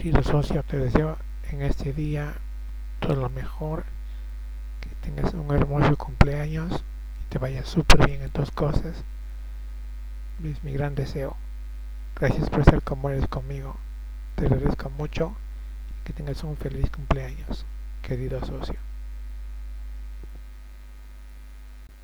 Querido socio, te deseo en este día todo lo mejor, que tengas un hermoso cumpleaños y te vaya súper bien en tus cosas. Es mi gran deseo. Gracias por estar como eres conmigo. Te agradezco mucho y que tengas un feliz cumpleaños, querido socio.